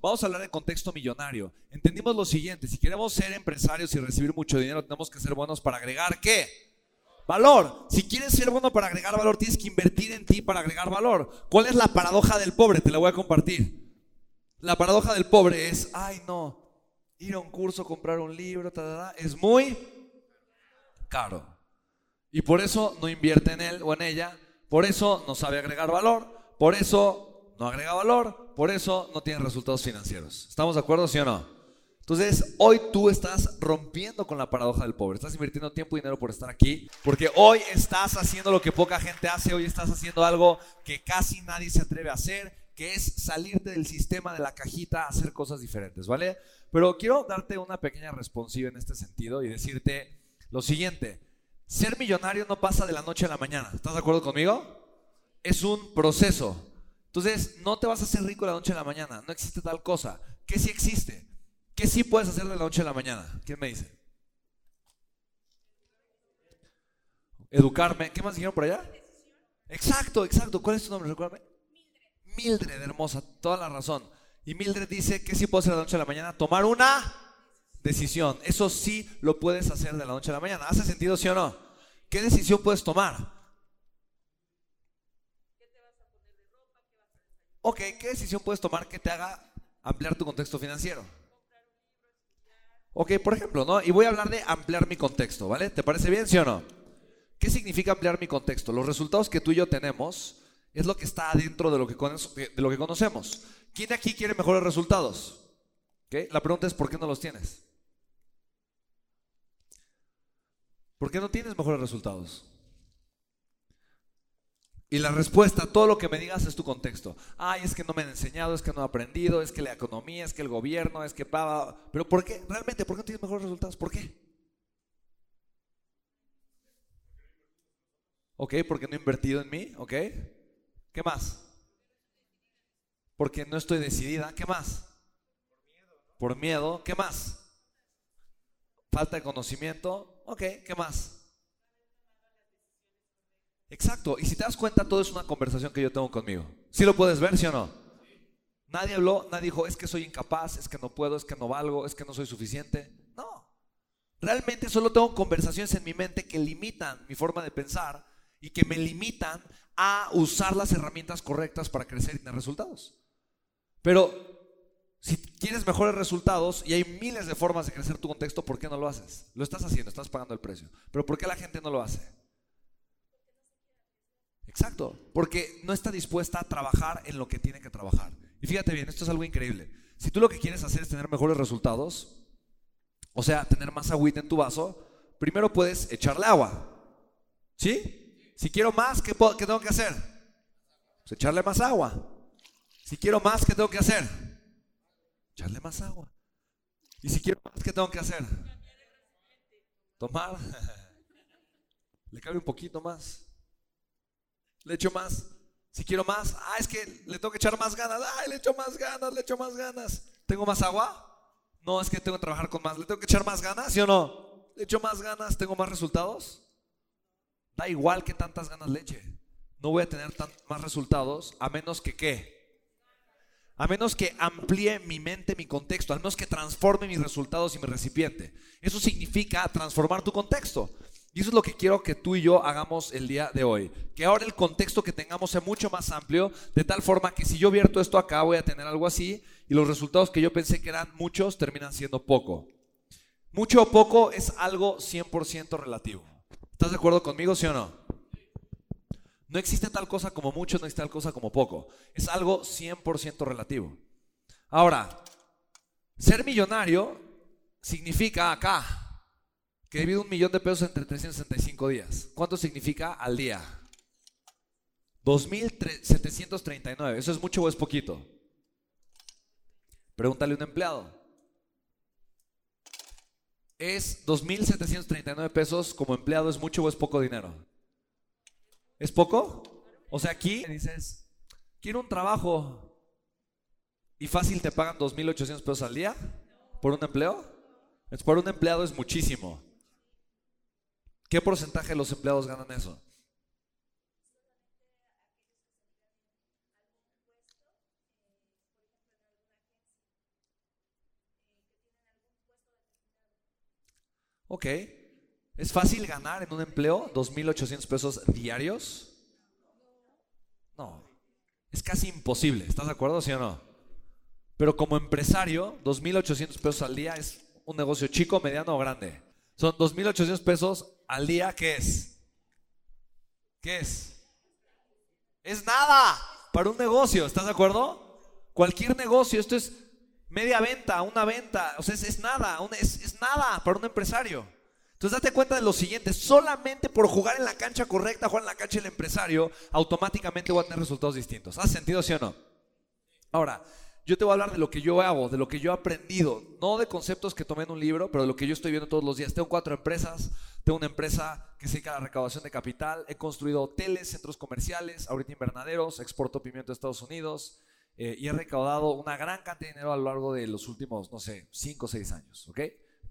Vamos a hablar de contexto millonario. Entendimos lo siguiente, si queremos ser empresarios y recibir mucho dinero, tenemos que ser buenos para agregar qué? Valor. Si quieres ser bueno para agregar valor, tienes que invertir en ti para agregar valor. ¿Cuál es la paradoja del pobre? Te la voy a compartir. La paradoja del pobre es, ay no, ir a un curso, comprar un libro, es muy caro. Y por eso no invierte en él o en ella, por eso no sabe agregar valor, por eso no agrega valor, por eso no tiene resultados financieros. ¿Estamos de acuerdo, sí o no? Entonces, hoy tú estás rompiendo con la paradoja del pobre. Estás invirtiendo tiempo y dinero por estar aquí. Porque hoy estás haciendo lo que poca gente hace. Hoy estás haciendo algo que casi nadie se atreve a hacer. Que es salirte del sistema de la cajita a hacer cosas diferentes, ¿vale? Pero quiero darte una pequeña responsiva en este sentido y decirte lo siguiente. Ser millonario no pasa de la noche a la mañana. ¿Estás de acuerdo conmigo? Es un proceso. Entonces, no te vas a hacer rico la noche a la mañana. No existe tal cosa. ¿Qué sí existe? ¿Qué sí puedes hacer de la noche a la mañana? ¿Quién me dice? Educarme. ¿Qué más dijeron por allá? Exacto, exacto. ¿Cuál es tu nombre? Recuérdame. Mildred, hermosa. Toda la razón. Y Mildred dice que sí puedo hacer de la noche a la mañana. Tomar una decisión. Eso sí lo puedes hacer de la noche a la mañana. ¿Hace sentido, sí o no? ¿Qué decisión puedes tomar? Ok, ¿qué decisión puedes tomar que te haga ampliar tu contexto financiero? Ok, por ejemplo, ¿no? Y voy a hablar de ampliar mi contexto, ¿vale? ¿Te parece bien, sí o no? ¿Qué significa ampliar mi contexto? Los resultados que tú y yo tenemos es lo que está adentro de lo que, de lo que conocemos. ¿Quién aquí quiere mejores resultados? ¿Okay? La pregunta es, ¿por qué no los tienes? ¿Por qué no tienes mejores resultados? Y la respuesta, todo lo que me digas es tu contexto. Ay, es que no me han enseñado, es que no he aprendido, es que la economía, es que el gobierno, es que. Pero ¿por qué? Realmente, ¿por qué no tienes mejores resultados? ¿Por qué? Ok, porque no he invertido en mí, ok. ¿Qué más? Porque no estoy decidida, ¿qué más? Por miedo, ¿qué más? Falta de conocimiento, ok, ¿qué más? Exacto. Y si te das cuenta, todo es una conversación que yo tengo conmigo. ¿Sí lo puedes ver, sí o no? Nadie habló, nadie dijo, es que soy incapaz, es que no puedo, es que no valgo, es que no soy suficiente. No. Realmente solo tengo conversaciones en mi mente que limitan mi forma de pensar y que me limitan a usar las herramientas correctas para crecer y tener resultados. Pero si quieres mejores resultados y hay miles de formas de crecer tu contexto, ¿por qué no lo haces? Lo estás haciendo, estás pagando el precio. Pero ¿por qué la gente no lo hace? Exacto, porque no está dispuesta a trabajar en lo que tiene que trabajar. Y fíjate bien, esto es algo increíble. Si tú lo que quieres hacer es tener mejores resultados, o sea, tener más agüita en tu vaso, primero puedes echarle agua. ¿Sí? Si quiero más, ¿qué, qué tengo que hacer? Pues echarle más agua. Si quiero más, ¿qué tengo que hacer? Echarle más agua. Y si quiero más, ¿qué tengo que hacer? Tomar. Le cabe un poquito más le echo más. Si quiero más, ah, es que le tengo que echar más ganas. Ay, le echo más ganas, le echo más ganas. ¿Tengo más agua? No, es que tengo que trabajar con más. ¿Le tengo que echar más ganas, sí o no? ¿Le echo más ganas? ¿Tengo más resultados? Da igual que tantas ganas le eche. No voy a tener más resultados a menos que qué. A menos que amplíe mi mente, mi contexto, a menos que transforme mis resultados y mi recipiente. Eso significa transformar tu contexto. Y eso es lo que quiero que tú y yo hagamos el día de hoy. Que ahora el contexto que tengamos sea mucho más amplio, de tal forma que si yo vierto esto acá voy a tener algo así y los resultados que yo pensé que eran muchos terminan siendo poco. Mucho o poco es algo 100% relativo. ¿Estás de acuerdo conmigo, sí o no? No existe tal cosa como mucho, no existe tal cosa como poco. Es algo 100% relativo. Ahora, ser millonario significa acá, que divide un millón de pesos entre 365 días. ¿Cuánto significa al día? 2.739. ¿Eso es mucho o es poquito? Pregúntale a un empleado. ¿Es 2.739 pesos como empleado es mucho o es poco dinero? ¿Es poco? O sea, aquí dices, quiero un trabajo y fácil te pagan 2.800 pesos al día por un empleo. Es por un empleado es muchísimo. ¿Qué porcentaje de los empleados ganan eso? Ok. ¿Es fácil ganar en un empleo 2.800 pesos diarios? No. Es casi imposible. ¿Estás de acuerdo, sí o no? Pero como empresario, 2.800 pesos al día es un negocio chico, mediano o grande. Son 2.800 pesos al día, ¿qué es? ¿Qué es? Es nada para un negocio, ¿estás de acuerdo? Cualquier negocio, esto es media venta, una venta, o sea, es, nada, es, es nada para un empresario. Entonces date cuenta de lo siguiente, solamente por jugar en la cancha correcta, jugar en la cancha del empresario, automáticamente voy a tener resultados distintos. ¿Hace sentido, sí o no? Ahora, yo te voy a hablar de lo que yo hago, de lo que yo he aprendido, no de conceptos que tomé en un libro, pero de lo que yo estoy viendo todos los días. Tengo cuatro empresas, tengo una empresa que se dedica a la recaudación de capital, he construido hoteles, centros comerciales, ahorita invernaderos, exporto pimiento a Estados Unidos eh, y he recaudado una gran cantidad de dinero a lo largo de los últimos, no sé, cinco o seis años, ¿ok?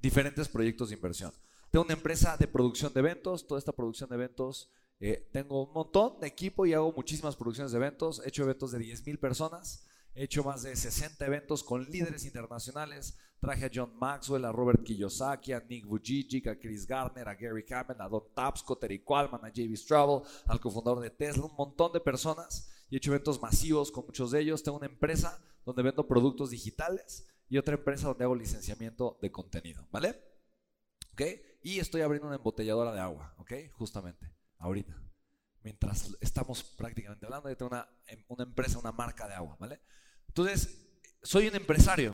Diferentes proyectos de inversión. Tengo una empresa de producción de eventos, toda esta producción de eventos. Eh, tengo un montón de equipo y hago muchísimas producciones de eventos. He hecho eventos de 10 mil personas. He hecho más de 60 eventos con líderes internacionales. Traje a John Maxwell, a Robert Kiyosaki, a Nick Vujicic, a Chris Gardner, a Gary Kamen, a Don Tapscott, a Terry Qualman, a J.B. Straubel, al cofundador de Tesla, un montón de personas. Y he hecho eventos masivos con muchos de ellos. Tengo una empresa donde vendo productos digitales y otra empresa donde hago licenciamiento de contenido, ¿vale? ¿Ok? Y estoy abriendo una embotelladora de agua, ¿ok? Justamente, ahorita. Mientras estamos prácticamente hablando, yo tengo una, una empresa, una marca de agua, ¿vale? Entonces, soy un empresario.